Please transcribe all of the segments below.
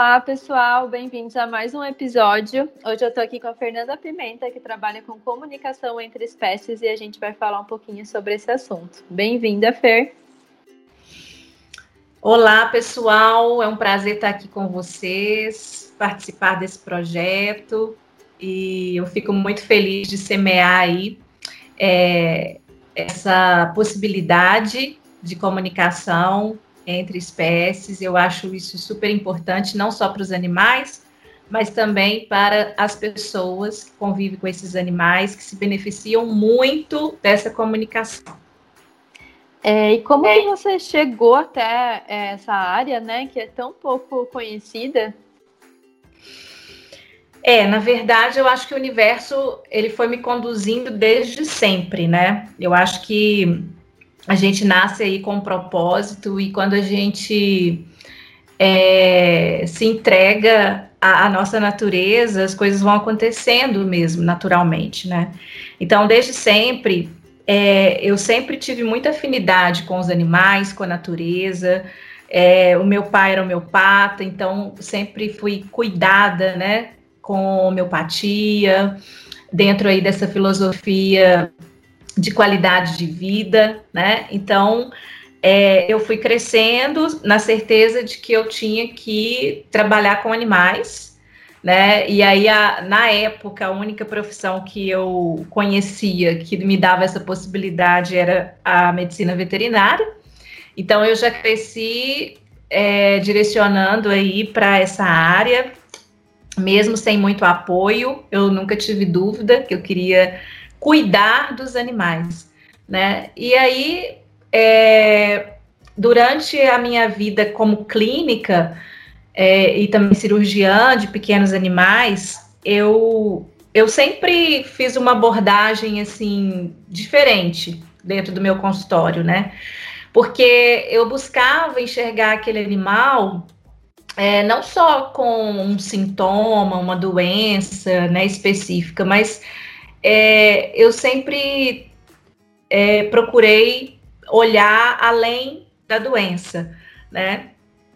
Olá, pessoal, bem-vindos a mais um episódio. Hoje eu estou aqui com a Fernanda Pimenta, que trabalha com comunicação entre espécies, e a gente vai falar um pouquinho sobre esse assunto. Bem-vinda, Fer. Olá, pessoal, é um prazer estar aqui com vocês, participar desse projeto, e eu fico muito feliz de semear aí é, essa possibilidade de comunicação entre espécies. Eu acho isso super importante, não só para os animais, mas também para as pessoas que convivem com esses animais, que se beneficiam muito dessa comunicação. É, e como é. que você chegou até essa área, né, que é tão pouco conhecida? É, na verdade, eu acho que o universo ele foi me conduzindo desde sempre, né? Eu acho que a gente nasce aí com um propósito e quando a gente é, se entrega à, à, nossa natureza, as coisas vão acontecendo mesmo, naturalmente, né? Então, desde sempre, é, eu sempre tive muita afinidade com os animais, com a natureza. É, o meu pai era homeopata, então sempre fui cuidada, né, com homeopatia, dentro aí dessa filosofia de qualidade de vida, né? Então, é, eu fui crescendo na certeza de que eu tinha que trabalhar com animais, né? E aí, a, na época, a única profissão que eu conhecia que me dava essa possibilidade era a medicina veterinária. Então, eu já cresci é, direcionando aí para essa área, mesmo sem muito apoio. Eu nunca tive dúvida que eu queria cuidar dos animais, né? E aí, é, durante a minha vida como clínica é, e também cirurgiã de pequenos animais, eu eu sempre fiz uma abordagem assim diferente dentro do meu consultório, né? Porque eu buscava enxergar aquele animal é, não só com um sintoma, uma doença né, específica, mas é, eu sempre é, procurei olhar além da doença, né?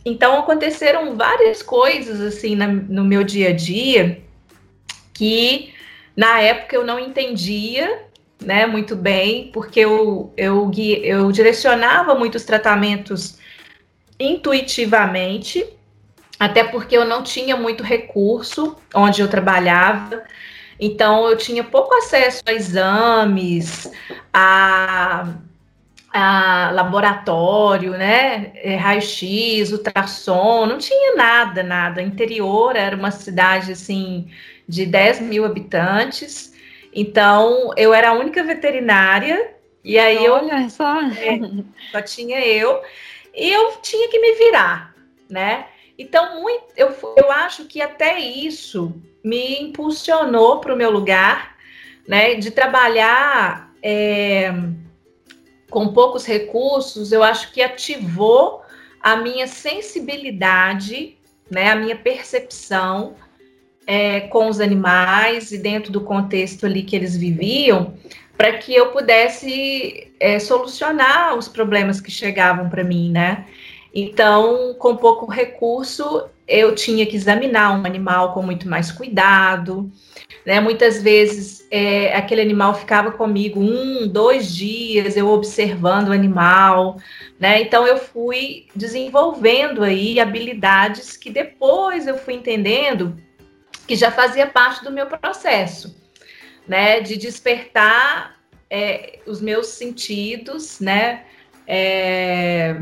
Então aconteceram várias coisas assim na, no meu dia a dia que na época eu não entendia, né, muito bem, porque eu, eu, eu direcionava muitos tratamentos intuitivamente, até porque eu não tinha muito recurso onde eu trabalhava. Então, eu tinha pouco acesso a exames, a, a laboratório, né? É, raio-x, ultrassom, não tinha nada, nada. Interior era uma cidade assim de 10 mil habitantes. Então, eu era a única veterinária, e aí Olha eu. Só. É, só tinha eu, e eu tinha que me virar, né? Então, muito, eu, eu acho que até isso me impulsionou para o meu lugar, né, de trabalhar é, com poucos recursos, eu acho que ativou a minha sensibilidade, né, a minha percepção é, com os animais e dentro do contexto ali que eles viviam, para que eu pudesse é, solucionar os problemas que chegavam para mim, né? Então, com pouco recurso, eu tinha que examinar um animal com muito mais cuidado. Né? Muitas vezes é, aquele animal ficava comigo um, dois dias, eu observando o animal. Né? Então eu fui desenvolvendo aí habilidades que depois eu fui entendendo que já fazia parte do meu processo, né? De despertar é, os meus sentidos, né? É,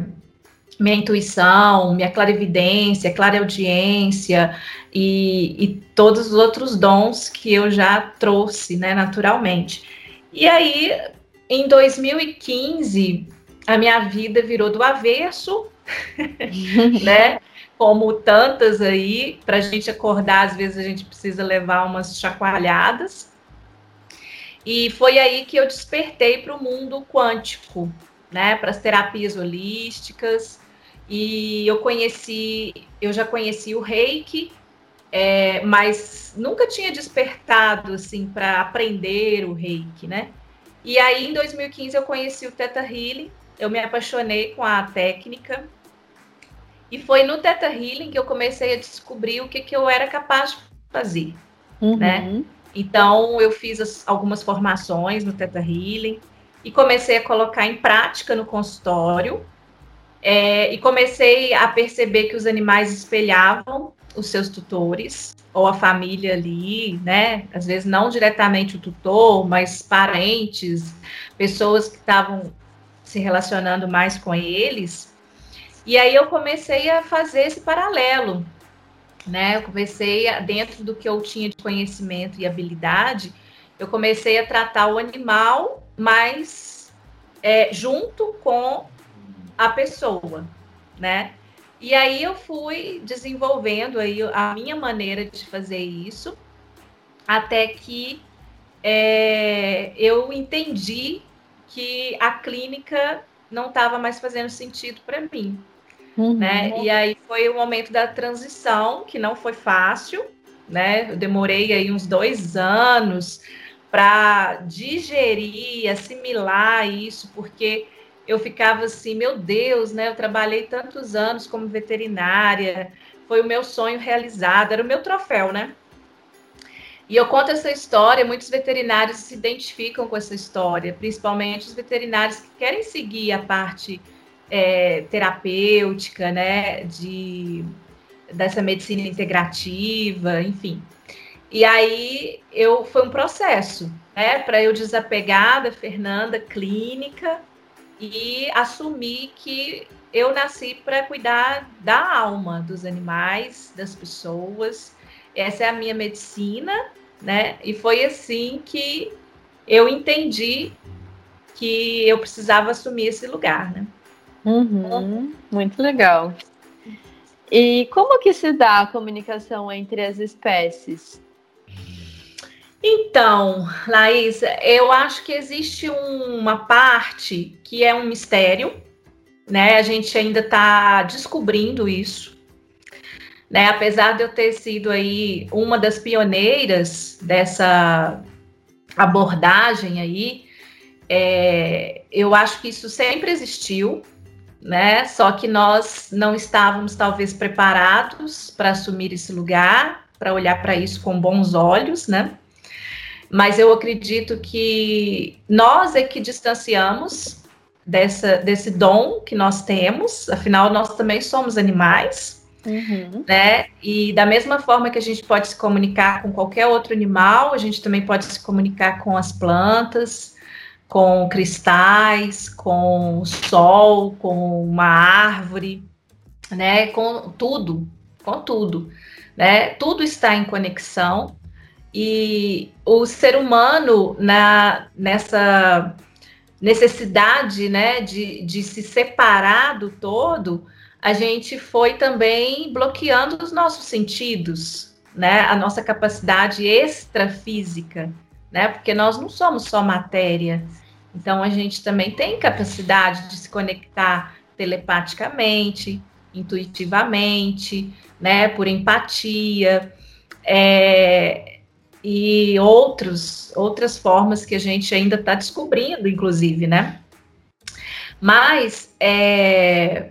minha intuição, minha clarividência, clareaudiência e, e todos os outros dons que eu já trouxe, né, naturalmente. E aí, em 2015, a minha vida virou do avesso, né? Como tantas aí, para a gente acordar, às vezes a gente precisa levar umas chacoalhadas. E foi aí que eu despertei para o mundo quântico, né? Para as terapias holísticas, e eu conheci, eu já conheci o reiki, é, mas nunca tinha despertado assim para aprender o reiki, né? E aí em 2015 eu conheci o Theta Healing, eu me apaixonei com a técnica E foi no Teta Healing que eu comecei a descobrir o que, que eu era capaz de fazer, uhum. né? Então, eu fiz as, algumas formações no Teta Healing e comecei a colocar em prática no consultório. É, e comecei a perceber que os animais espelhavam os seus tutores ou a família ali, né? Às vezes não diretamente o tutor, mas parentes, pessoas que estavam se relacionando mais com eles. E aí eu comecei a fazer esse paralelo, né? Eu comecei a, dentro do que eu tinha de conhecimento e habilidade, eu comecei a tratar o animal mais é, junto com a pessoa, né? E aí eu fui desenvolvendo aí a minha maneira de fazer isso, até que é, eu entendi que a clínica não estava mais fazendo sentido para mim. Uhum. Né? E aí foi o momento da transição, que não foi fácil, né? Eu demorei aí uns dois anos para digerir, assimilar isso, porque eu ficava assim, meu Deus, né? Eu trabalhei tantos anos como veterinária, foi o meu sonho realizado, era o meu troféu, né? E eu conto essa história, muitos veterinários se identificam com essa história, principalmente os veterinários que querem seguir a parte é, terapêutica, né? De, dessa medicina integrativa, enfim. E aí eu foi um processo, né, para eu desapegar da Fernanda clínica e assumir que eu nasci para cuidar da alma dos animais, das pessoas. Essa é a minha medicina, né? E foi assim que eu entendi que eu precisava assumir esse lugar, né? Uhum, muito legal. E como que se dá a comunicação entre as espécies? Então, Laís, eu acho que existe uma parte que é um mistério, né? A gente ainda está descobrindo isso. Né? Apesar de eu ter sido aí uma das pioneiras dessa abordagem aí, é, eu acho que isso sempre existiu, né? Só que nós não estávamos talvez preparados para assumir esse lugar, para olhar para isso com bons olhos, né? Mas eu acredito que nós é que distanciamos dessa, desse dom que nós temos, afinal, nós também somos animais, uhum. né? E da mesma forma que a gente pode se comunicar com qualquer outro animal, a gente também pode se comunicar com as plantas, com cristais, com o sol, com uma árvore, né? Com tudo, com tudo, né? Tudo está em conexão e o ser humano, na, nessa necessidade né, de, de se separar do todo, a gente foi também bloqueando os nossos sentidos, né, a nossa capacidade extrafísica, né, porque nós não somos só matéria. Então, a gente também tem capacidade de se conectar telepaticamente, intuitivamente, né, por empatia. É, e outros, outras formas que a gente ainda está descobrindo, inclusive, né? Mas é,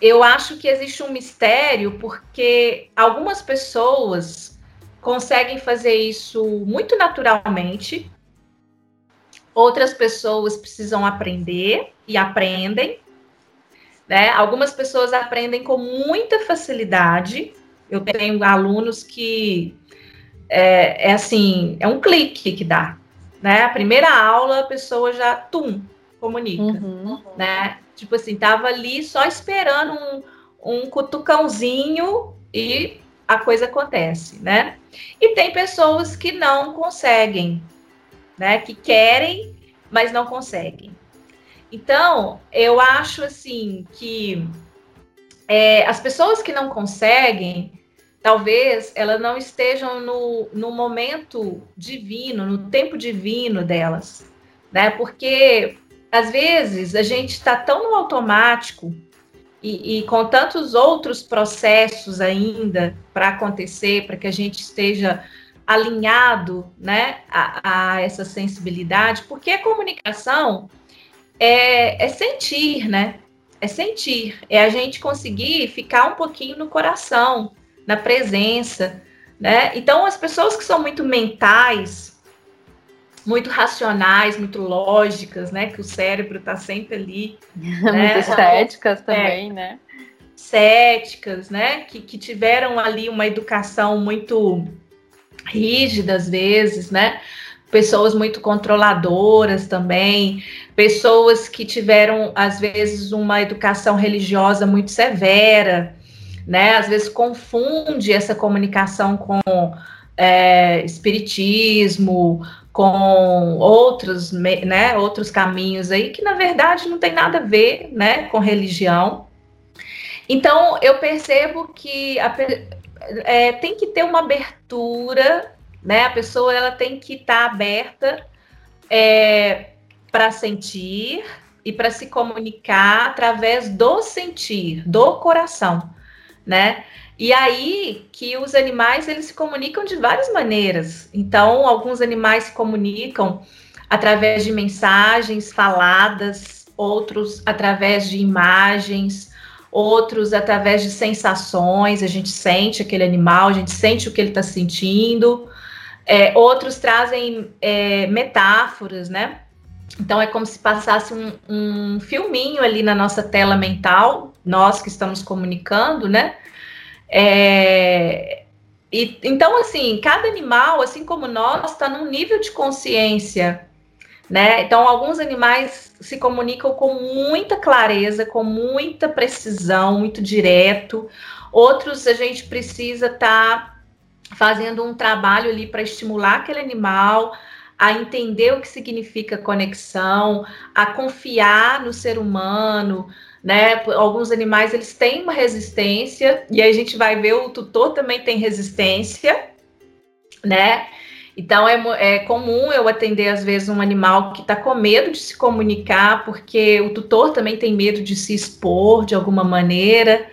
eu acho que existe um mistério porque algumas pessoas conseguem fazer isso muito naturalmente, outras pessoas precisam aprender e aprendem, né? Algumas pessoas aprendem com muita facilidade. Eu tenho alunos que é, é assim, é um clique que dá, né? A primeira aula a pessoa já, tum, comunica, uhum. né? Tipo assim, tava ali só esperando um, um cutucãozinho e a coisa acontece, né? E tem pessoas que não conseguem, né? Que querem, mas não conseguem. Então, eu acho assim que é, as pessoas que não conseguem, talvez elas não estejam no, no momento divino, no tempo divino delas, né? Porque às vezes a gente está tão no automático e, e, com tantos outros processos ainda para acontecer, para que a gente esteja alinhado, né, a, a, essa sensibilidade, porque a comunicação é, é sentir, né? é sentir, é a gente conseguir ficar um pouquinho no coração, na presença, né? Então, as pessoas que são muito mentais, muito racionais, muito lógicas, né? Que o cérebro está sempre ali. né? muito céticas também, é, né? Céticas, né? Que, que tiveram ali uma educação muito rígida às vezes, né? Pessoas muito controladoras também, pessoas que tiveram, às vezes, uma educação religiosa muito severa, né? Às vezes confunde essa comunicação com é, espiritismo, com outros, né, outros caminhos aí que na verdade não tem nada a ver, né, com religião. Então eu percebo que a, é, tem que ter uma abertura, né? A pessoa ela tem que estar tá aberta é, para sentir e para se comunicar através do sentir, do coração né? E aí que os animais eles se comunicam de várias maneiras. Então, alguns animais se comunicam através de mensagens faladas, outros através de imagens, outros através de sensações. A gente sente aquele animal, a gente sente o que ele está sentindo. É, outros trazem é, metáforas, né? Então é como se passasse um, um filminho ali na nossa tela mental, nós que estamos comunicando, né? É, e, então, assim, cada animal, assim como nós, está num nível de consciência, né? Então, alguns animais se comunicam com muita clareza, com muita precisão, muito direto. Outros a gente precisa estar tá fazendo um trabalho ali para estimular aquele animal a entender o que significa conexão, a confiar no ser humano, né? Alguns animais eles têm uma resistência e aí a gente vai ver o tutor também tem resistência, né? Então é, é comum eu atender às vezes um animal que está com medo de se comunicar porque o tutor também tem medo de se expor de alguma maneira,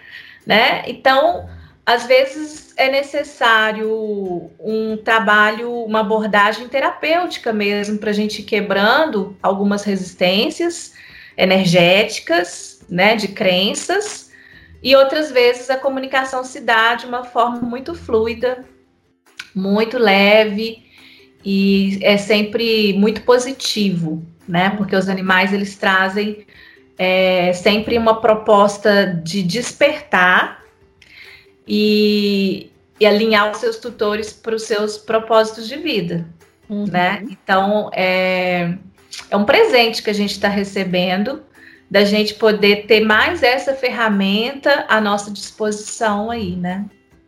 né? Então às vezes é necessário um trabalho, uma abordagem terapêutica mesmo, para a gente ir quebrando algumas resistências energéticas, né, de crenças, e outras vezes a comunicação se dá de uma forma muito fluida, muito leve e é sempre muito positivo, né? Porque os animais eles trazem é, sempre uma proposta de despertar e, e alinhar os seus tutores para os seus propósitos de vida, uhum. né? Então, é, é um presente que a gente está recebendo da gente poder ter mais essa ferramenta à nossa disposição aí, né?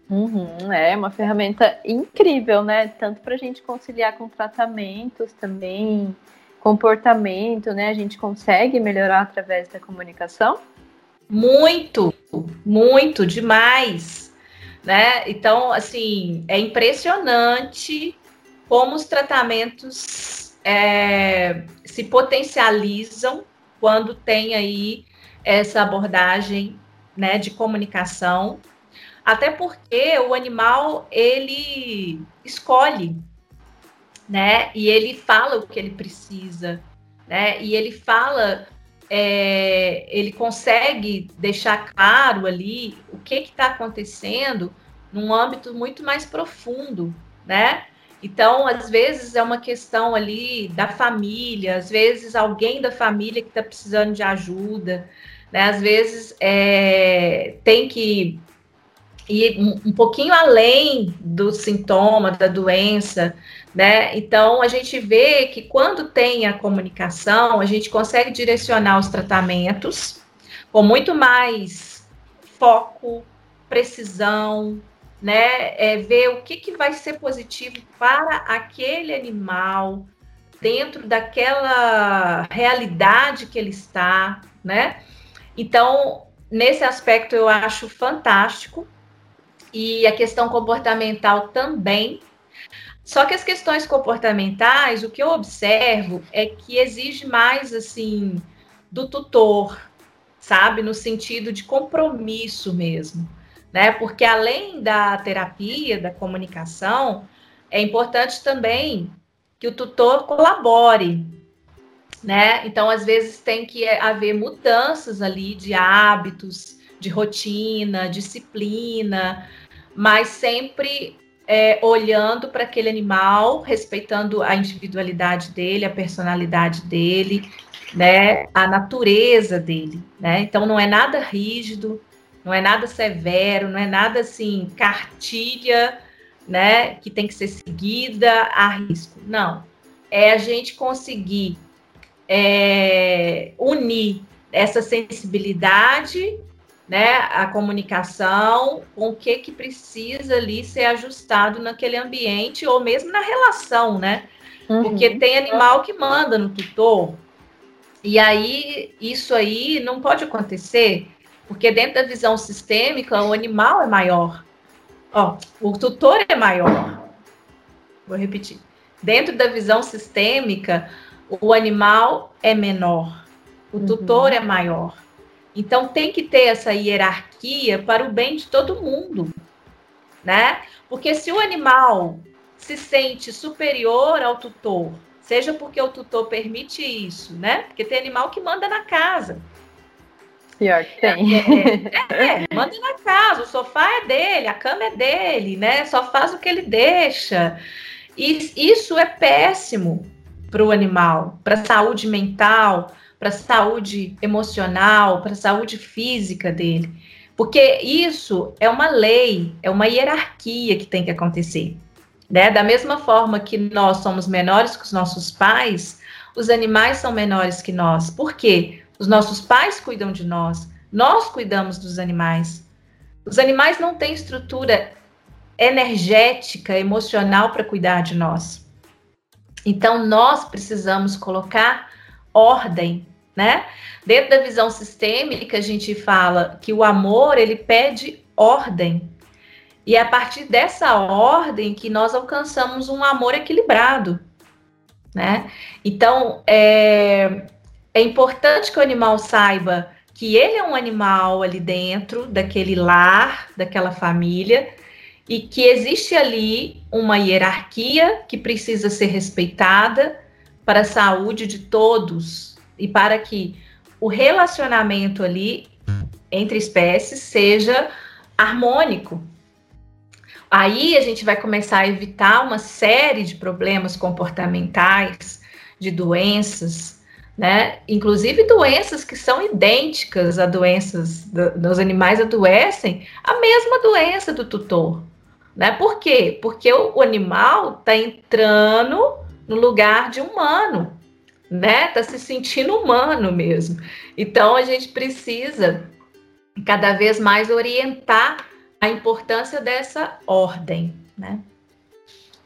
Uhum, é uma ferramenta incrível, né? Tanto para a gente conciliar com tratamentos também, comportamento, né? A gente consegue melhorar através da comunicação? Muito, muito, demais né? Então, assim, é impressionante como os tratamentos é, se potencializam quando tem aí essa abordagem, né, de comunicação, até porque o animal ele escolhe, né? E ele fala o que ele precisa, né? E ele fala é, ele consegue deixar claro ali o que está acontecendo num âmbito muito mais profundo, né? Então, às vezes é uma questão ali da família, às vezes alguém da família que está precisando de ajuda, né? Às vezes é, tem que ir um, um pouquinho além do sintoma da doença, né? Então, a gente vê que quando tem a comunicação, a gente consegue direcionar os tratamentos com muito mais foco, precisão, né? É ver o que, que vai ser positivo para aquele animal dentro daquela realidade que ele está, né? Então, nesse aspecto eu acho fantástico e a questão comportamental também, só que as questões comportamentais, o que eu observo é que exige mais assim do tutor, sabe, no sentido de compromisso mesmo, né? Porque além da terapia, da comunicação, é importante também que o tutor colabore, né? Então, às vezes, tem que haver mudanças ali de hábitos, de rotina, disciplina, mas sempre é, olhando para aquele animal, respeitando a individualidade dele, a personalidade dele, né, a natureza dele, né? Então não é nada rígido, não é nada severo, não é nada assim cartilha, né, que tem que ser seguida a risco. Não, é a gente conseguir é, unir essa sensibilidade né, a comunicação, com o que que precisa ali ser ajustado naquele ambiente ou mesmo na relação, né? Uhum. Porque tem animal que manda no tutor. E aí isso aí não pode acontecer, porque dentro da visão sistêmica o animal é maior. Ó, o tutor é maior. Vou repetir. Dentro da visão sistêmica, o animal é menor. O tutor uhum. é maior. Então tem que ter essa hierarquia para o bem de todo mundo, né? Porque se o animal se sente superior ao tutor, seja porque o tutor permite isso, né? Porque tem animal que manda na casa. Pior que tem. É, é, é, manda na casa, o sofá é dele, a cama é dele, né? Só faz o que ele deixa. E isso é péssimo para o animal, para a saúde mental, para a saúde emocional, para a saúde física dele. Porque isso é uma lei, é uma hierarquia que tem que acontecer. Né? Da mesma forma que nós somos menores que os nossos pais, os animais são menores que nós. Por quê? Os nossos pais cuidam de nós, nós cuidamos dos animais. Os animais não têm estrutura energética, emocional para cuidar de nós. Então, nós precisamos colocar ordem, né? Dentro da visão sistêmica, a gente fala que o amor, ele pede ordem. E é a partir dessa ordem que nós alcançamos um amor equilibrado, né? Então, é, é importante que o animal saiba que ele é um animal ali dentro daquele lar, daquela família, e que existe ali uma hierarquia que precisa ser respeitada para a saúde de todos e para que o relacionamento ali entre espécies seja harmônico. Aí a gente vai começar a evitar uma série de problemas comportamentais, de doenças, né? Inclusive doenças que são idênticas a doenças do, dos animais adoecem, a mesma doença do tutor, né? Por quê? Porque o, o animal está entrando no lugar de humano, né? Tá se sentindo humano mesmo. Então a gente precisa cada vez mais orientar a importância dessa ordem, né?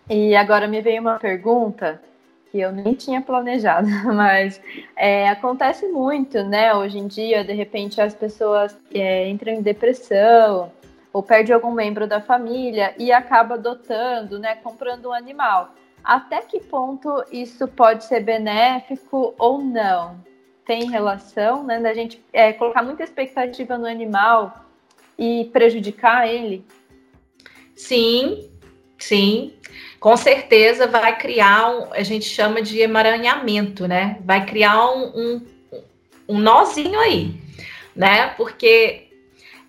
E agora me veio uma pergunta que eu nem tinha planejado, mas é, acontece muito, né? Hoje em dia, de repente, as pessoas é, entram em depressão ou perde algum membro da família e acaba adotando, né? Comprando um animal até que ponto isso pode ser benéfico ou não? Tem relação, né, da gente é, colocar muita expectativa no animal e prejudicar ele? Sim, sim. Com certeza vai criar um, a gente chama de emaranhamento, né? Vai criar um, um, um nozinho aí, né? Porque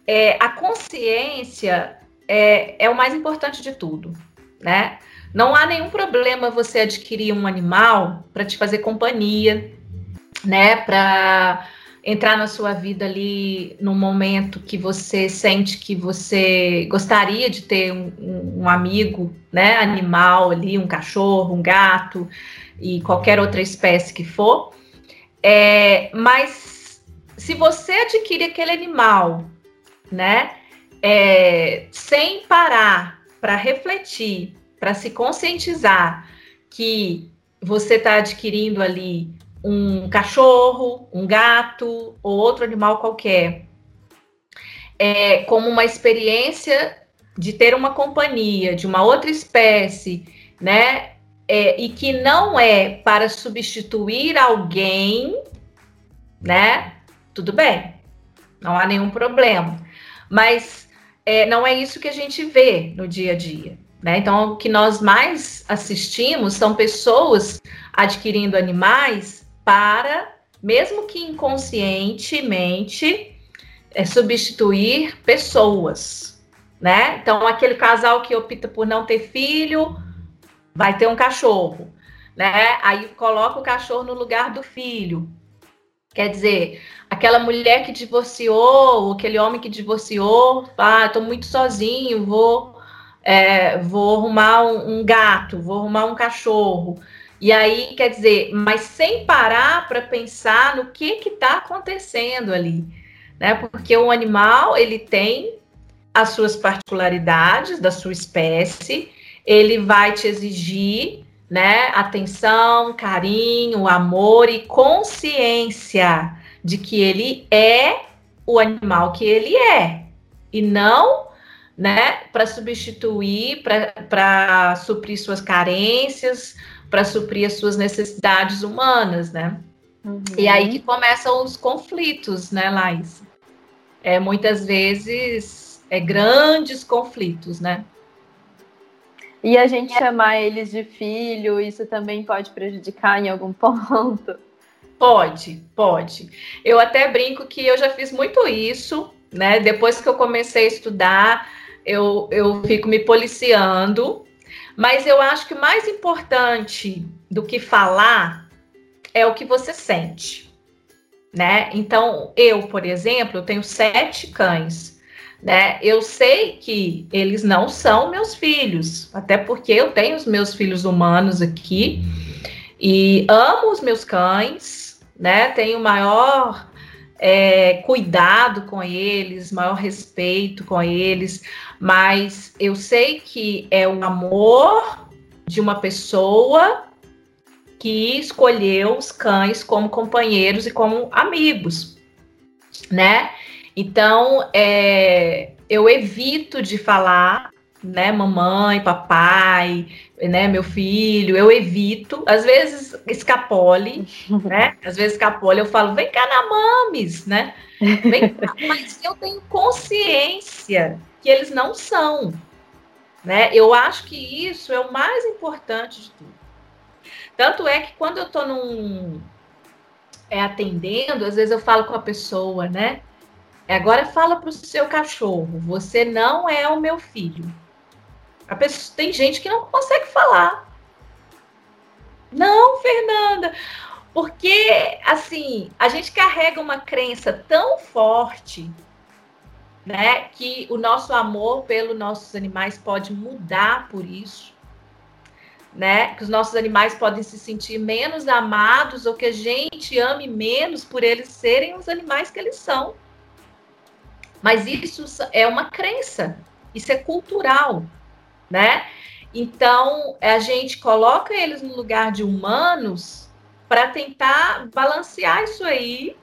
é, a consciência é, é o mais importante de tudo, né? Não há nenhum problema você adquirir um animal para te fazer companhia, né? Para entrar na sua vida ali no momento que você sente que você gostaria de ter um, um, amigo, né? Animal ali, um cachorro, um gato e qualquer outra espécie que for. É, mas se você adquire aquele animal, né? É, sem parar para refletir para se conscientizar que você está adquirindo ali um cachorro, um gato ou outro animal qualquer, é, como uma experiência de ter uma companhia de uma outra espécie, né? É, e que não é para substituir alguém, né? Tudo bem, não há nenhum problema. Mas é, não é isso que a gente vê no dia a dia. Né? Então, o que nós mais assistimos são pessoas adquirindo animais para, mesmo que inconscientemente, é, substituir pessoas, né? Então, aquele casal que opta por não ter filho, vai ter um cachorro, né? Aí coloca o cachorro no lugar do filho. Quer dizer, aquela mulher que divorciou, aquele homem que divorciou, ah, estou muito sozinho, vou, é, vou arrumar um, um, gato, vou arrumar um cachorro. E aí, quer dizer, mas sem parar para pensar no que está acontecendo ali, né? Porque o animal ele tem as suas particularidades da sua espécie, ele vai te exigir né? Atenção, carinho, amor e consciência de que ele é o animal que ele é e não, né, para substituir, para suprir suas carências, para suprir as suas necessidades humanas, né? Uhum. E aí que começam os conflitos, né, Laís? É, muitas vezes é grandes conflitos, né? E a gente chamar eles de filho, isso também pode prejudicar em algum ponto? Pode, pode. Eu até brinco que eu já fiz muito isso, né? Depois que eu comecei a estudar, eu, eu fico me policiando. Mas eu acho que mais importante do que falar é o que você sente, né? Então, eu, por exemplo, eu tenho sete cães né? Eu sei que eles não são meus filhos, até porque eu tenho os meus filhos humanos aqui e amo os meus cães, né? Tenho maior é, cuidado com eles, maior respeito com eles, mas eu sei que é o amor de uma pessoa que escolheu os cães como companheiros e como amigos, né? Então, é, eu evito de falar, né, mamãe, papai, né, meu filho, eu evito, às vezes escapole, né, às vezes escapole, eu falo, vem cá na mames, né, vem cá, mas eu tenho consciência que eles não são, né, eu acho que isso é o mais importante de tudo. Tanto é que quando eu estou num, é, atendendo, às vezes eu falo com a pessoa, né, Agora fala para o seu cachorro: você não é o meu filho. A pessoa, tem gente que não consegue falar. Não, Fernanda, porque assim a gente carrega uma crença tão forte, né, que o nosso amor pelos nossos animais pode mudar por isso, né? Que os nossos animais podem se sentir menos amados ou que a gente ame menos por eles serem os animais que eles são. Mas isso é uma crença, isso é cultural, né? Então, a gente coloca eles no lugar de humanos para tentar balancear isso aí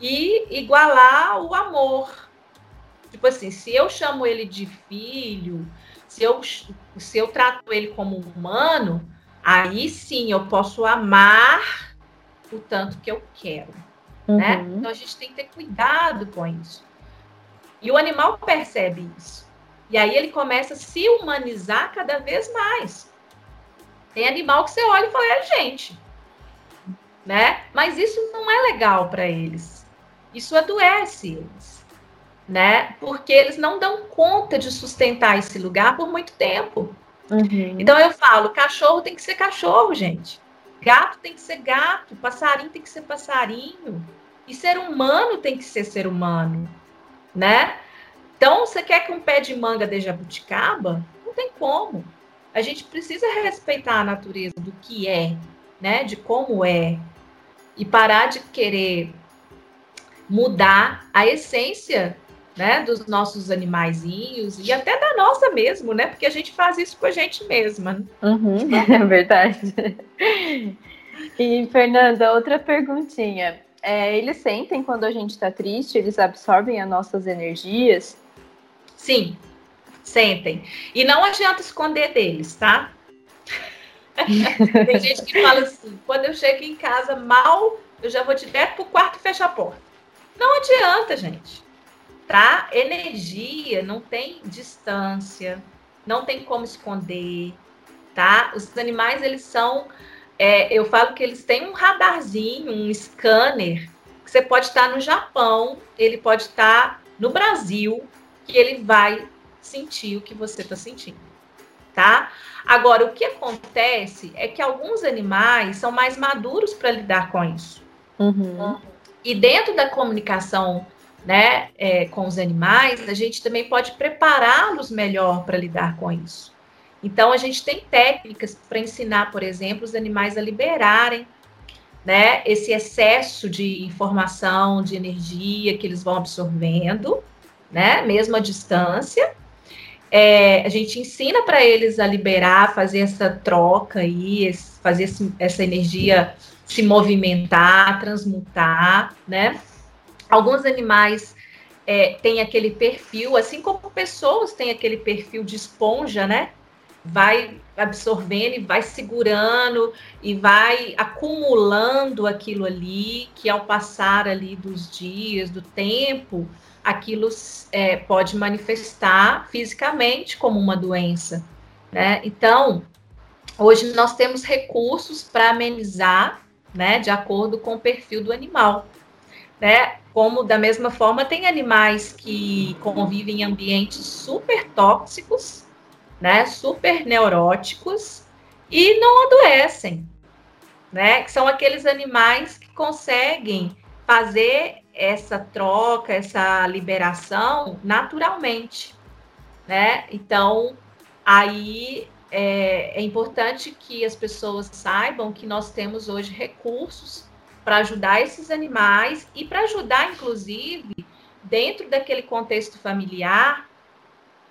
e igualar o amor. Tipo assim, se eu chamo ele de filho, se eu, se eu trato ele como humano, aí sim eu posso amar o tanto que eu quero. Né? Uhum. Né? Então a gente tem que ter cuidado com isso. E o animal percebe isso. E aí ele começa a se humanizar cada vez mais. Tem animal que você olha e fala, é gente. Né? Mas isso não é legal para eles. Isso adoece eles. Né? Porque eles não dão conta de sustentar esse lugar por muito tempo. Uhum. Então eu falo, cachorro tem que ser cachorro, gente. Gato tem que ser gato, passarinho tem que ser passarinho. E ser humano tem que ser ser humano né? Então, você quer que um pé de manga dê jabuticaba? Não tem como. A gente precisa respeitar a natureza do que é, né? De como é. E parar de querer mudar a essência né, dos nossos animaizinhos e até da nossa mesmo, né? Porque a gente faz isso com a gente mesma. Uhum, é verdade. E, Fernanda, outra perguntinha é, eles sentem quando a gente está triste, eles absorvem as nossas energias? Sim, sentem. E não adianta esconder deles, tá? Tem gente que fala assim: quando eu chego em casa mal, eu já vou direto pro quarto e fecho a porta. Não adianta, gente. Tá? Energia não tem distância, não tem como esconder, tá? Os animais eles são é, eu falo que eles têm um radarzinho, um scanner, que você pode estar no Japão, ele pode estar no Brasil, que ele vai sentir o que você está sentindo, tá? Agora, o que acontece é que alguns animais são mais maduros para lidar com isso. Uhum. E dentro da comunicação né, é, com os animais, a gente também pode prepará-los melhor para lidar com isso. Então, a gente tem técnicas para ensinar, por exemplo, os animais a liberarem né, esse excesso de informação, de energia que eles vão absorvendo, né, mesmo à distância. É, a gente ensina para eles a liberar, fazer essa troca aí, fazer esse, essa energia se movimentar, transmutar, né? Alguns animais é, têm aquele perfil, assim como pessoas têm aquele perfil de esponja, né? Vai absorvendo e vai segurando e vai acumulando aquilo ali, que ao passar ali dos dias, do tempo, aquilo é, pode manifestar fisicamente como uma doença, né? Então, hoje nós temos recursos para amenizar, né, de acordo com o perfil do animal né? Como da mesma forma tem animais que convivem em ambientes super tóxicos, né? Super neuróticos e não adoecem, né? Que são aqueles animais que conseguem fazer essa troca, essa liberação naturalmente, né? Então, aí é, é, importante que as pessoas saibam que nós temos hoje recursos para ajudar esses animais e para ajudar, inclusive, dentro daquele contexto familiar,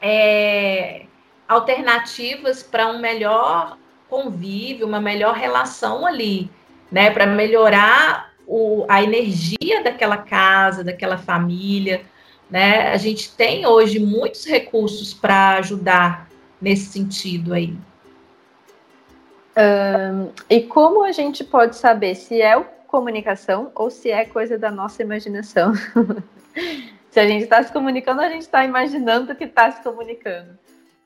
é, alternativas para um melhor convívio, uma melhor relação ali, né? Para melhorar o, a energia daquela casa, daquela família, né? A gente tem hoje muitos recursos para ajudar nesse sentido aí. Um, e como a gente pode saber se é comunicação ou se é coisa da nossa imaginação. se a gente está se comunicando, a gente está imaginando que está se comunicando.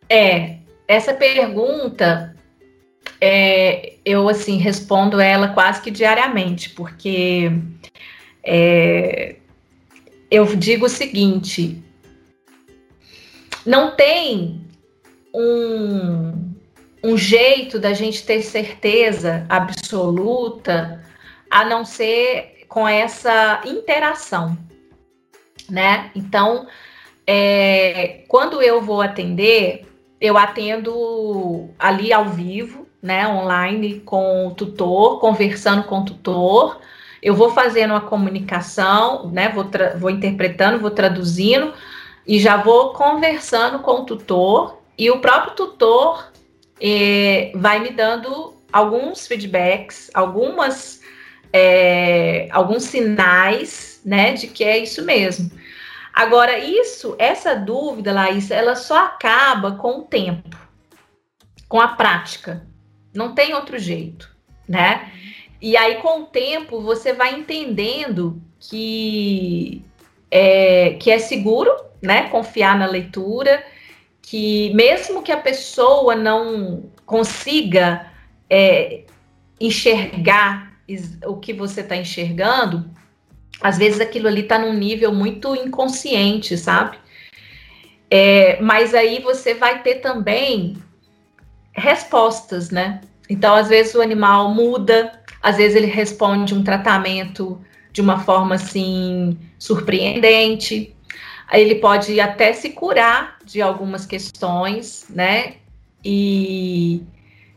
É, essa pergunta é, eu assim respondo ela quase que diariamente, porque é, eu digo o seguinte: não tem um, um jeito da gente ter certeza absoluta a não ser com essa interação, né? Então, é, quando eu vou atender, eu atendo ali ao vivo, né, online com o tutor, conversando com o tutor. Eu vou fazendo a comunicação, né, vou, vou interpretando, vou traduzindo e já vou conversando com o tutor e o próprio tutor eh, vai me dando alguns feedbacks, algumas é, alguns sinais, né, de que é isso mesmo. Agora, isso, essa dúvida, Laís, ela só acaba com o tempo, com a prática. Não tem outro jeito, né? E aí, com o tempo, você vai entendendo que é, que é seguro, né? Confiar na leitura, que mesmo que a pessoa não consiga é, enxergar o que você está enxergando, às vezes aquilo ali está num nível muito inconsciente, sabe? É, mas aí você vai ter também respostas, né? Então, às vezes o animal muda, às vezes ele responde um tratamento de uma forma assim surpreendente. Ele pode até se curar de algumas questões, né? E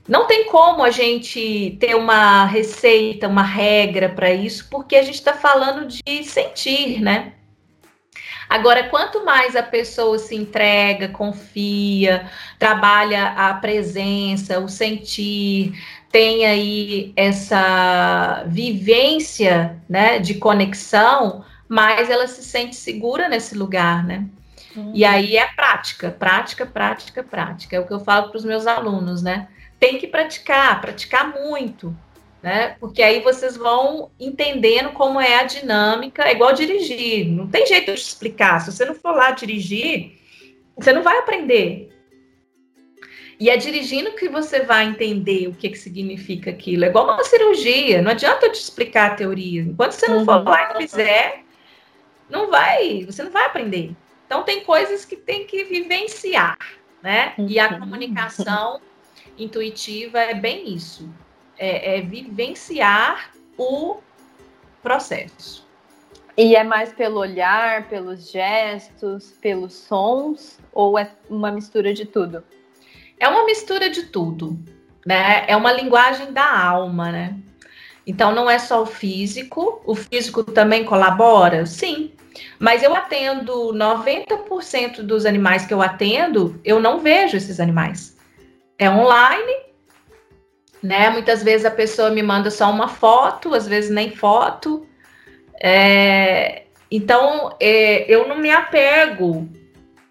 não tem como a gente ter uma receita, uma regra para isso, porque a gente está falando de sentir, né? Agora, quanto mais a pessoa se entrega, confia, trabalha a presença, o sentir, tem aí essa vivência, né, de conexão, mais ela se sente segura nesse lugar, né? Uhum. E aí é prática, prática, prática, prática. É o que eu falo para os meus alunos, né? tem que praticar, praticar muito, né? Porque aí vocês vão entendendo como é a dinâmica, é igual dirigir, não tem jeito de explicar. Se você não for lá dirigir, você não vai aprender. E é dirigindo que você vai entender o que, que significa aquilo. É igual uma cirurgia, não adianta eu te explicar a teoria. Enquanto você não uhum. for lá e fizer, não vai, você não vai aprender. Então tem coisas que tem que vivenciar, né? E a uhum. comunicação intuitiva é bem isso. É, é vivenciar o processo. E é mais pelo olhar, pelos gestos, pelos sons, ou é uma mistura de tudo? É uma mistura de tudo, né? É uma linguagem da alma, né? Então não é só o físico, o físico também colabora? Sim. Mas eu atendo 90% dos animais que eu atendo, eu não vejo esses animais. É online, né? Muitas vezes a pessoa me manda só uma foto, às vezes nem foto. É, então, é, eu não me apego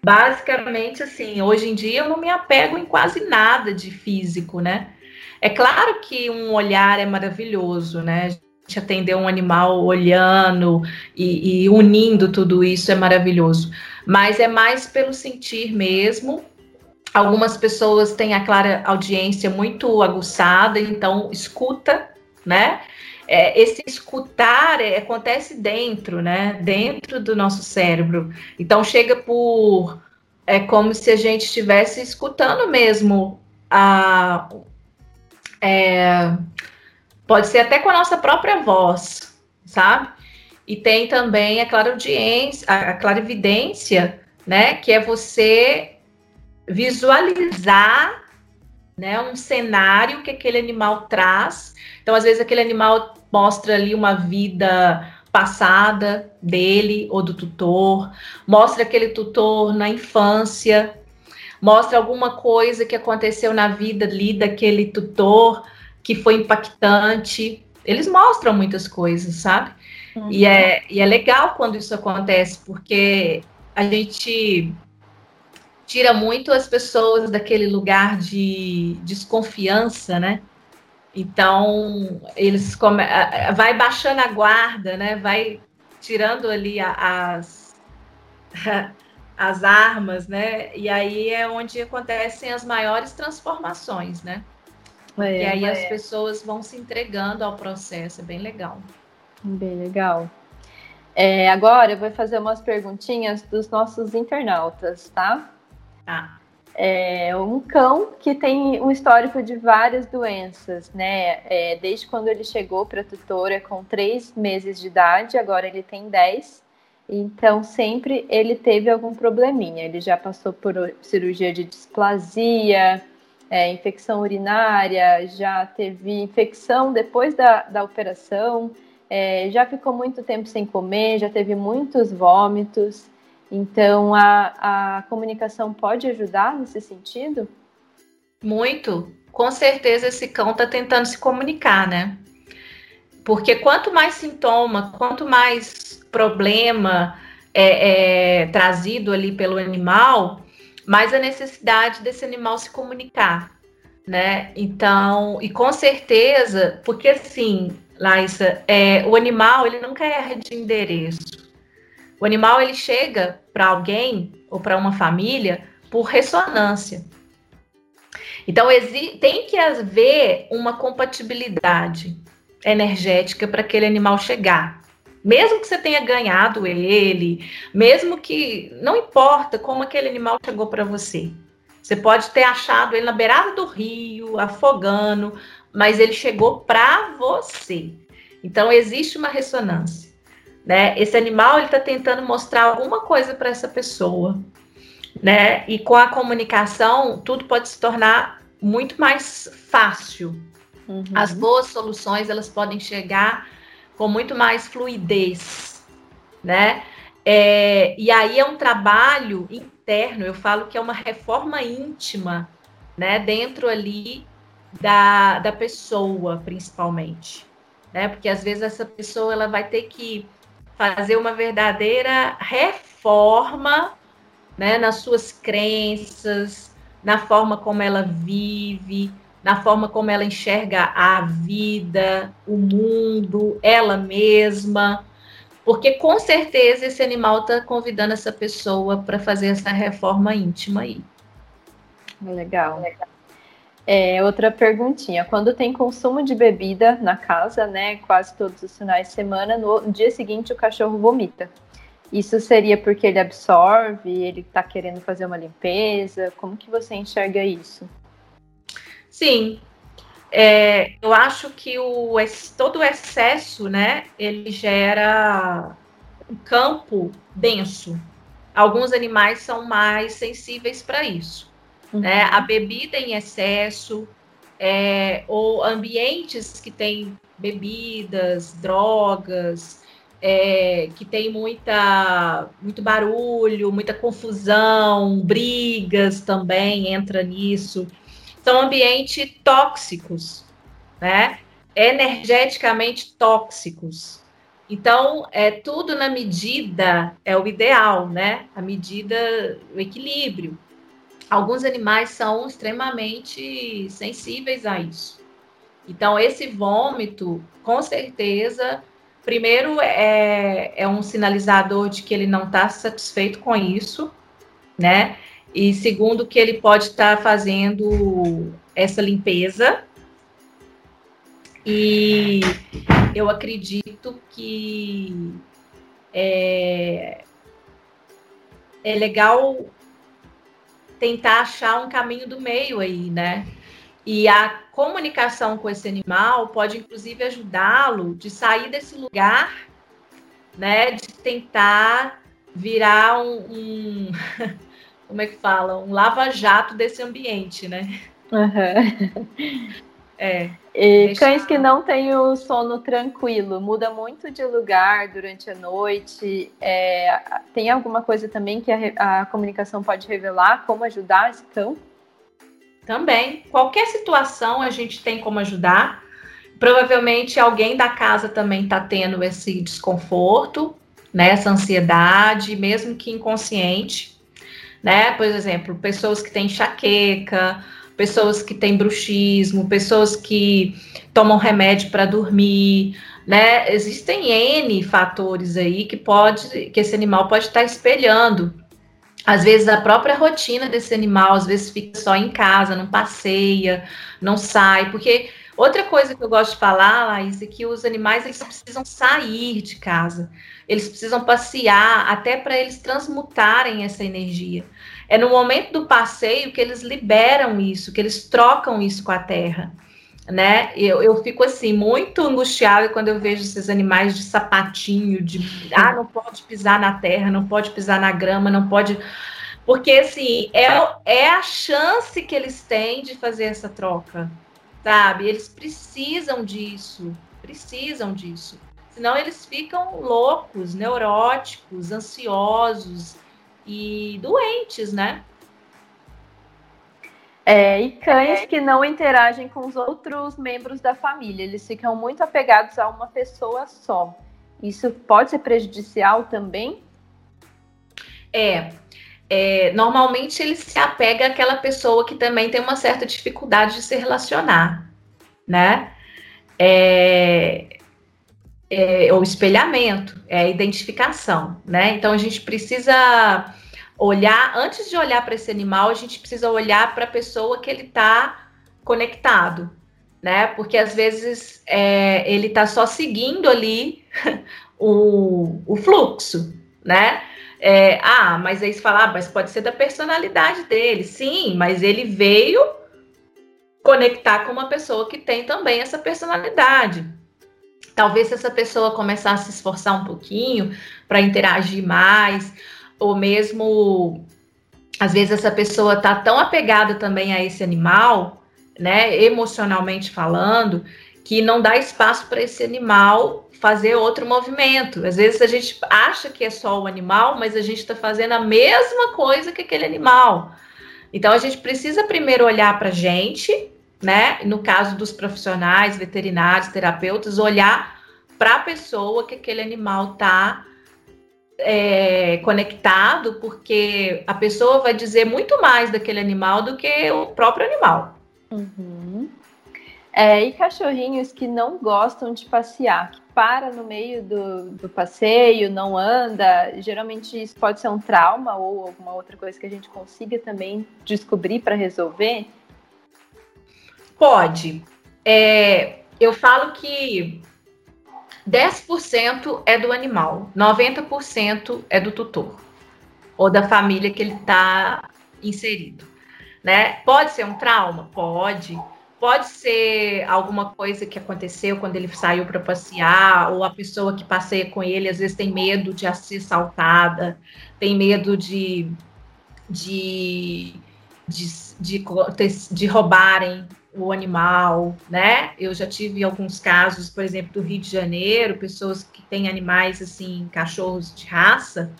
basicamente assim, hoje em dia eu não me apego em quase nada de físico, né? É claro que um olhar é maravilhoso, né? Atender um animal olhando e, e unindo tudo isso é maravilhoso. Mas é mais pelo sentir mesmo. Algumas pessoas têm a clara audiência muito aguçada, então escuta, né? é, esse escutar é, acontece dentro, né? Dentro do nosso cérebro. Então chega por é como se a gente estivesse escutando mesmo a é, pode ser até com a nossa própria voz, sabe? E tem também a clariaudiência, a clarividência, né? Que é você visualizar né, um cenário que aquele animal traz. Então, às vezes, aquele animal mostra ali uma vida passada dele ou do tutor, mostra aquele tutor na infância, mostra alguma coisa que aconteceu na vida ali daquele tutor que foi impactante. Eles mostram muitas coisas, sabe? Uhum. E, é, e é legal quando isso acontece, porque a gente tira muito as pessoas daquele lugar de desconfiança, né? Então, eles come... vai baixando a guarda, né? Vai tirando ali as as armas, né? E aí é onde acontecem as maiores transformações, né? É, e aí é. as pessoas vão se entregando ao processo, é bem legal. Bem legal. É, agora eu vou fazer umas perguntinhas dos nossos internautas, tá? Ah. É um cão que tem um histórico de várias doenças, né? É, desde quando ele chegou para a tutora com três meses de idade, agora ele tem dez. Então, sempre ele teve algum probleminha. Ele já passou por cirurgia de displasia, é, infecção urinária, já teve infecção depois da, da operação, é, já ficou muito tempo sem comer, já teve muitos vômitos. Então, a, a comunicação pode ajudar nesse sentido? Muito. Com certeza esse cão está tentando se comunicar, né? Porque quanto mais sintoma, quanto mais problema é, é trazido ali pelo animal, mais a necessidade desse animal se comunicar, né? Então, e com certeza, porque assim, Laísa, é, o animal ele nunca erra de endereço. O animal ele chega para alguém ou para uma família por ressonância. Então tem que haver uma compatibilidade energética para aquele animal chegar. Mesmo que você tenha ganhado ele, mesmo que não importa como aquele animal chegou para você. Você pode ter achado ele na beirada do rio, afogando, mas ele chegou para você. Então existe uma ressonância né? Esse animal ele está tentando mostrar alguma coisa para essa pessoa, né? E com a comunicação tudo pode se tornar muito mais fácil. Uhum. As boas soluções elas podem chegar com muito mais fluidez, né? É, e aí é um trabalho interno, eu falo que é uma reforma íntima, né? Dentro ali da, da pessoa, principalmente, né? Porque às vezes essa pessoa ela vai ter que fazer uma verdadeira reforma né, nas suas crenças, na forma como ela vive, na forma como ela enxerga a vida, o mundo, ela mesma. Porque com certeza esse animal está convidando essa pessoa para fazer essa reforma íntima aí. Legal. É, outra perguntinha. Quando tem consumo de bebida na casa, né, quase todos os finais de semana, no dia seguinte o cachorro vomita. Isso seria porque ele absorve, ele está querendo fazer uma limpeza? Como que você enxerga isso? Sim, é, eu acho que o, todo o excesso, né, ele gera um campo denso. Alguns animais são mais sensíveis para isso. Uhum. Né? A bebida em excesso, é, ou ambientes que têm bebidas, drogas, é, que tem muita, muito barulho, muita confusão, brigas também entra nisso. São ambientes tóxicos, né? Energeticamente tóxicos. Então, é tudo na medida, é o ideal, né? A medida, o equilíbrio. Alguns animais são extremamente sensíveis a isso. Então, esse vômito, com certeza, primeiro é, é um sinalizador de que ele não está satisfeito com isso, né? E segundo, que ele pode estar tá fazendo essa limpeza. E eu acredito que é, é legal tentar achar um caminho do meio aí, né? E a comunicação com esse animal pode, inclusive, ajudá-lo de sair desse lugar, né? De tentar virar um, um como é que fala? Um lava-jato desse ambiente, né? Uhum. É. E cães que não têm o sono tranquilo, muda muito de lugar durante a noite. É, tem alguma coisa também que a, a comunicação pode revelar? Como ajudar esse cão? Também. Qualquer situação a gente tem como ajudar. Provavelmente alguém da casa também está tendo esse desconforto, né, essa ansiedade, mesmo que inconsciente, né? Por exemplo, pessoas que têm enxaqueca, pessoas que têm bruxismo, pessoas que tomam remédio para dormir, né? Existem N fatores aí que pode que esse animal pode estar espelhando às vezes a própria rotina desse animal, às vezes fica só em casa, não passeia, não sai, porque outra coisa que eu gosto de falar, Laís, é que os animais eles precisam sair de casa, eles precisam passear até para eles transmutarem essa energia. É no momento do passeio que eles liberam isso, que eles trocam isso com a terra né? Eu, eu fico assim, muito angustiada quando eu vejo esses animais de sapatinho, de ah, não pode pisar na terra, não pode pisar na grama, não pode. Porque assim, é, é a chance que eles têm de fazer essa troca, sabe? Eles precisam disso, precisam disso. Senão eles ficam loucos, neuróticos, ansiosos e doentes, né? É, e cães que não interagem com os outros membros da família, eles ficam muito apegados a uma pessoa só. Isso pode ser prejudicial também? É, é, normalmente ele se apega àquela pessoa que também tem uma certa dificuldade de se relacionar, né? É, é, o espelhamento, é a identificação, né? Então a gente precisa olhar, antes de olhar para esse animal, a gente precisa olhar para a pessoa que ele está conectado, né? Porque às vezes é, ele está só seguindo ali o, o fluxo, né? É, ah, mas aí você fala, ah, mas pode ser da personalidade dele. Sim, mas ele veio conectar com uma pessoa que tem também essa personalidade. Talvez se essa pessoa começar a se esforçar um pouquinho para interagir mais, ou mesmo às vezes essa pessoa está tão apegada também a esse animal, né, emocionalmente falando, que não dá espaço para esse animal fazer outro movimento. Às vezes a gente acha que é só o animal, mas a gente está fazendo a mesma coisa que aquele animal. Então a gente precisa primeiro olhar para a gente, né? No caso dos profissionais, veterinários, terapeutas, olhar para a pessoa que aquele animal está é, conectado, porque a pessoa vai dizer muito mais daquele animal do que o próprio animal. Uhum. É, e cachorrinhos que não gostam de passear, que para no meio do, do passeio, não anda, geralmente isso pode ser um trauma ou alguma outra coisa que a gente consiga também descobrir para resolver. Pode. É, eu falo que 10% é do animal, 90% é do tutor ou da família que ele está inserido. Né? Pode ser um trauma? Pode. Pode ser alguma coisa que aconteceu quando ele saiu para passear, ou a pessoa que passeia com ele às vezes tem medo de ser assaltada, tem medo de, de, de, de, de roubarem o animal, né? Eu já tive alguns casos, por exemplo, do Rio de Janeiro, pessoas que têm animais assim, cachorros de raça,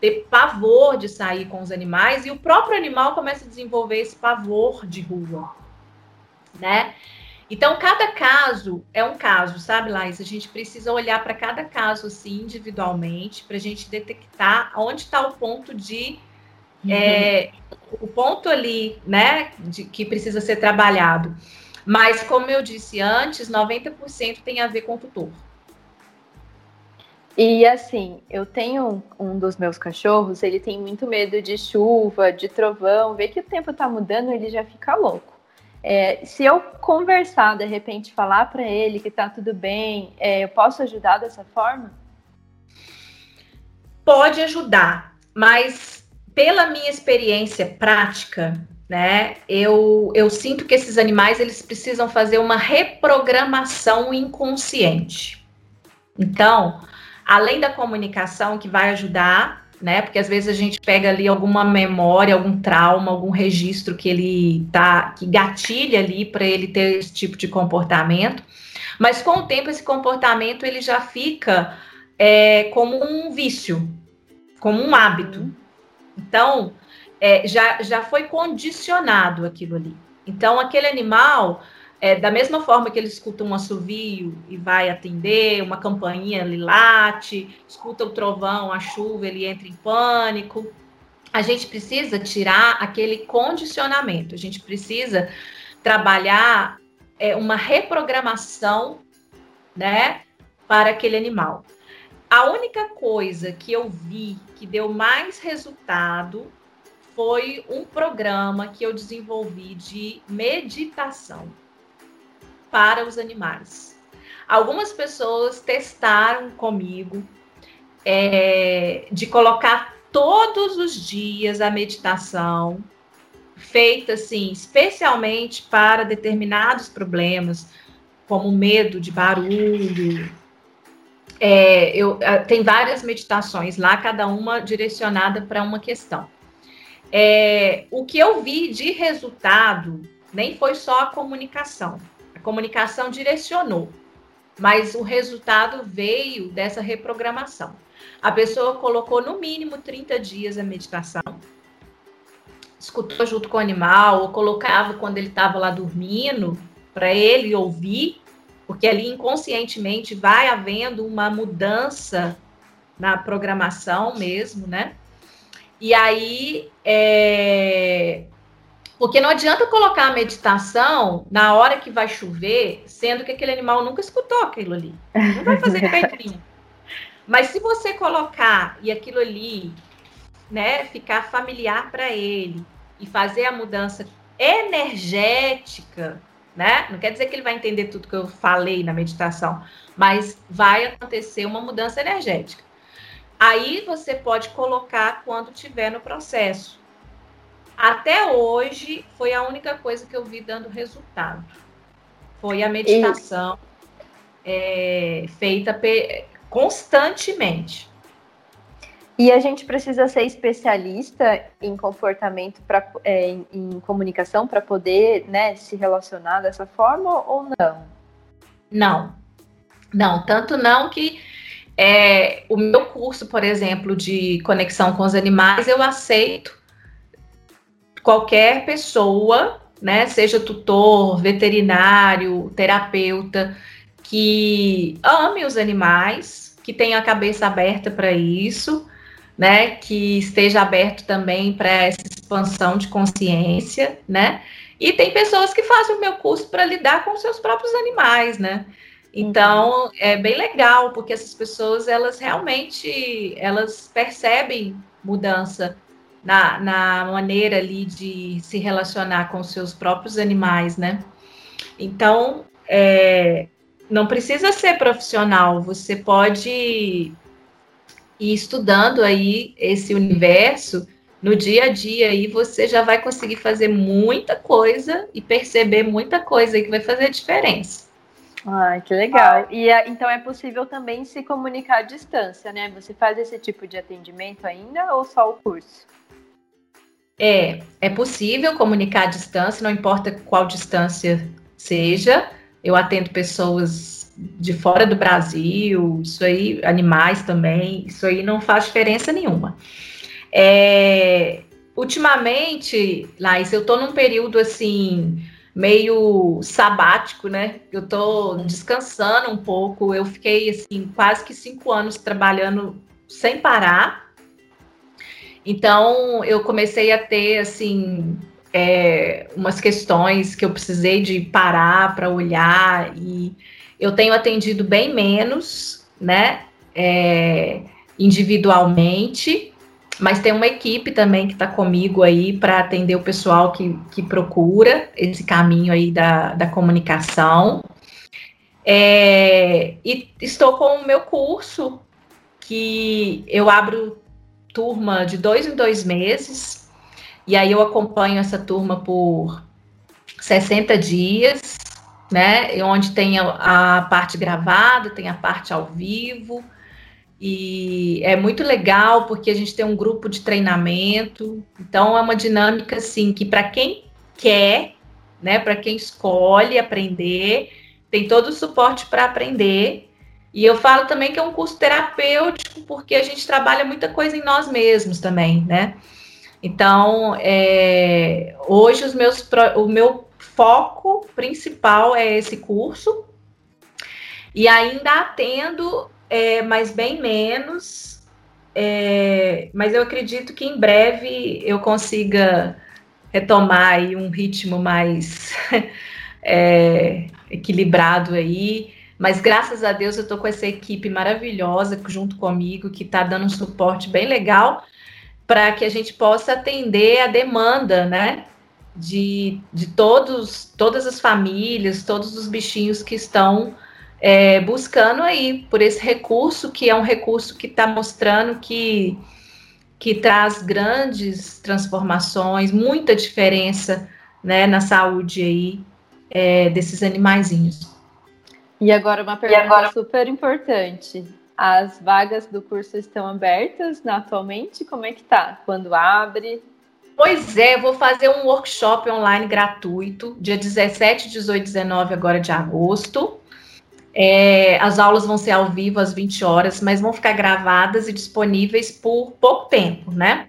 ter pavor de sair com os animais e o próprio animal começa a desenvolver esse pavor de rua, né? Então, cada caso é um caso, sabe, Laís? A gente precisa olhar para cada caso assim individualmente para a gente detectar onde está o ponto de uhum. é, o ponto ali, né, de, que precisa ser trabalhado. Mas, como eu disse antes, 90% tem a ver com o tutor. E assim, eu tenho um dos meus cachorros, ele tem muito medo de chuva, de trovão, vê que o tempo tá mudando, ele já fica louco. É, se eu conversar, de repente, falar para ele que tá tudo bem, é, eu posso ajudar dessa forma? Pode ajudar, mas pela minha experiência prática, né, eu, eu sinto que esses animais eles precisam fazer uma reprogramação inconsciente. Então, além da comunicação que vai ajudar, né? Porque às vezes a gente pega ali alguma memória, algum trauma, algum registro que ele tá, que gatilha ali para ele ter esse tipo de comportamento. Mas com o tempo esse comportamento ele já fica é, como um vício, como um hábito. Então é, já, já foi condicionado aquilo ali. Então aquele animal é, da mesma forma que ele escuta um assovio e vai atender, uma campainha ele late, escuta o trovão, a chuva, ele entra em pânico. A gente precisa tirar aquele condicionamento, a gente precisa trabalhar é, uma reprogramação, né, para aquele animal. A única coisa que eu vi que deu mais resultado foi um programa que eu desenvolvi de meditação para os animais. Algumas pessoas testaram comigo é, de colocar todos os dias a meditação, feita assim, especialmente para determinados problemas, como medo de barulho. É, eu, tem várias meditações lá, cada uma direcionada para uma questão. É, o que eu vi de resultado nem foi só a comunicação comunicação direcionou, mas o resultado veio dessa reprogramação. A pessoa colocou no mínimo 30 dias a meditação, escutou junto com o animal, ou colocava quando ele estava lá dormindo, para ele ouvir, porque ali inconscientemente vai havendo uma mudança na programação mesmo, né? E aí, é, porque não adianta colocar a meditação na hora que vai chover, sendo que aquele animal nunca escutou aquilo ali. Não vai fazer efeito Mas se você colocar e aquilo ali, né, ficar familiar para ele e fazer a mudança energética, né? Não quer dizer que ele vai entender tudo que eu falei na meditação, mas vai acontecer uma mudança energética. Aí você pode colocar quando tiver no processo. Até hoje foi a única coisa que eu vi dando resultado. Foi a meditação é, feita constantemente. E a gente precisa ser especialista em comportamento, pra, é, em, em comunicação, para poder né, se relacionar dessa forma ou não? Não. Não, tanto não que é, o meu curso, por exemplo, de conexão com os animais, eu aceito qualquer pessoa, né, seja tutor, veterinário, terapeuta, que ame os animais, que tenha a cabeça aberta para isso, né, que esteja aberto também para essa expansão de consciência, né? E tem pessoas que fazem o meu curso para lidar com seus próprios animais, né? Então, é bem legal, porque essas pessoas, elas realmente, elas percebem mudança na, na maneira ali de se relacionar com seus próprios animais, né? Então, é, não precisa ser profissional, você pode ir estudando aí esse universo no dia a dia e você já vai conseguir fazer muita coisa e perceber muita coisa aí que vai fazer diferença. Ai, que legal. E é, então é possível também se comunicar à distância, né? Você faz esse tipo de atendimento ainda ou só o curso? É, é possível comunicar à distância, não importa qual distância seja. Eu atendo pessoas de fora do Brasil, isso aí, animais também, isso aí não faz diferença nenhuma. É, ultimamente, Laís, eu estou num período assim meio sabático, né? Eu tô descansando um pouco. Eu fiquei assim quase que cinco anos trabalhando sem parar. Então eu comecei a ter assim é, umas questões que eu precisei de parar para olhar e eu tenho atendido bem menos, né? É, individualmente mas tem uma equipe também que está comigo aí para atender o pessoal que, que procura esse caminho aí da, da comunicação. É, e estou com o meu curso, que eu abro turma de dois em dois meses, e aí eu acompanho essa turma por 60 dias, né? Onde tem a, a parte gravada, tem a parte ao vivo e é muito legal porque a gente tem um grupo de treinamento. Então é uma dinâmica assim que para quem quer, né, para quem escolhe aprender, tem todo o suporte para aprender. E eu falo também que é um curso terapêutico porque a gente trabalha muita coisa em nós mesmos também, né? Então, é, hoje os meus, o meu foco principal é esse curso. E ainda atendo é, mas bem menos. É, mas eu acredito que em breve eu consiga retomar aí um ritmo mais é, equilibrado aí. Mas graças a Deus eu estou com essa equipe maravilhosa junto comigo, que está dando um suporte bem legal para que a gente possa atender a demanda, né? De, de todos, todas as famílias, todos os bichinhos que estão é, buscando aí por esse recurso, que é um recurso que está mostrando que, que traz grandes transformações, muita diferença né, na saúde aí é, desses animaizinhos. E agora uma pergunta agora... super importante. As vagas do curso estão abertas atualmente? Como é que tá? Quando abre? Pois é, vou fazer um workshop online gratuito, dia 17, 18, 19 agora de agosto. É, as aulas vão ser ao vivo às 20 horas, mas vão ficar gravadas e disponíveis por pouco tempo, né?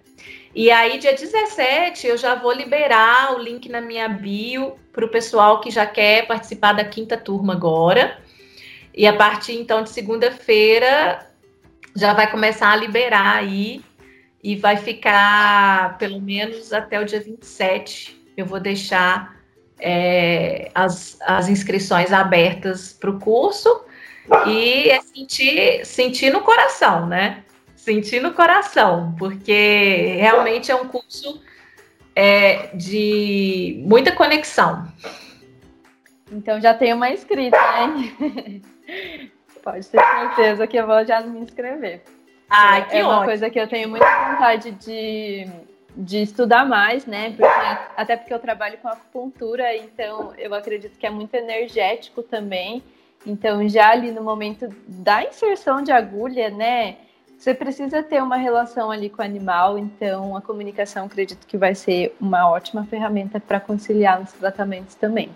E aí, dia 17, eu já vou liberar o link na minha bio para o pessoal que já quer participar da quinta turma agora. E a partir então de segunda-feira já vai começar a liberar aí e vai ficar pelo menos até o dia 27. Eu vou deixar é, as, as inscrições abertas para o curso e é sentir, sentir no coração, né? Sentir no coração, porque realmente é um curso é, de muita conexão. Então já tem uma inscrita, né? Pode ter certeza que eu vou já me inscrever. Ah, que é uma coisa que eu tenho muita vontade de de estudar mais, né? Porque, até porque eu trabalho com acupuntura, então eu acredito que é muito energético também. Então, já ali no momento da inserção de agulha, né? Você precisa ter uma relação ali com o animal, então a comunicação acredito que vai ser uma ótima ferramenta para conciliar nos tratamentos também.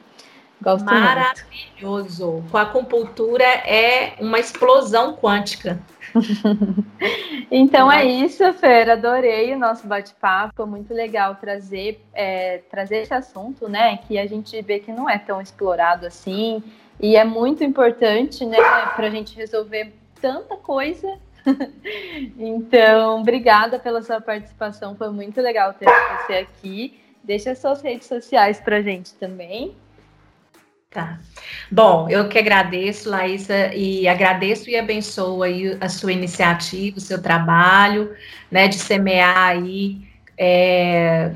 Gosto Maravilhoso. Muito. Com a acupuntura é uma explosão quântica. então é isso, Fer. Adorei o nosso bate-papo. Foi muito legal trazer, é, trazer esse assunto, né? Que a gente vê que não é tão explorado assim. E é muito importante, né, para a gente resolver tanta coisa. então, obrigada pela sua participação. Foi muito legal ter você aqui. Deixa suas redes sociais para a gente também. Tá. Bom, eu que agradeço, Laísa, e agradeço e abençoo aí a sua iniciativa, o seu trabalho, né, de semear aí é,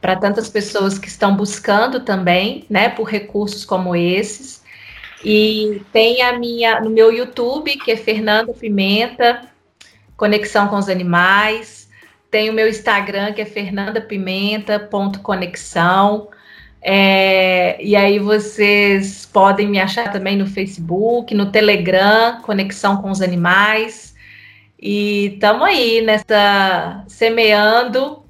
para tantas pessoas que estão buscando também, né, por recursos como esses. E tem a minha no meu YouTube, que é Fernanda Pimenta, Conexão com os Animais. Tem o meu Instagram, que é fernandapimenta.conexão. É, e aí vocês podem me achar também no Facebook, no Telegram, Conexão com os Animais. E estamos aí nessa semeando,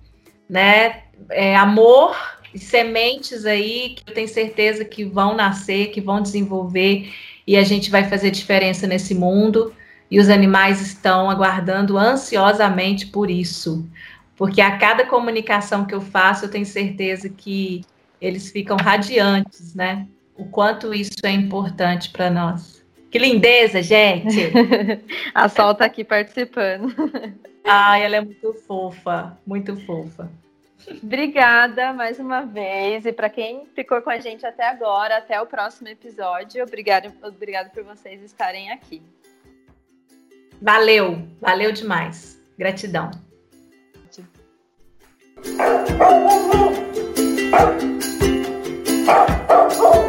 né? É, amor e sementes aí que eu tenho certeza que vão nascer, que vão desenvolver e a gente vai fazer diferença nesse mundo. E os animais estão aguardando ansiosamente por isso. Porque a cada comunicação que eu faço, eu tenho certeza que eles ficam radiantes, né? O quanto isso é importante para nós. Que lindeza, gente! a Sol está aqui participando. Ai, ela é muito fofa, muito fofa. Obrigada mais uma vez. E para quem ficou com a gente até agora, até o próximo episódio. Obrigado, obrigado por vocês estarem aqui. Valeu, valeu demais. Gratidão. どうぞ!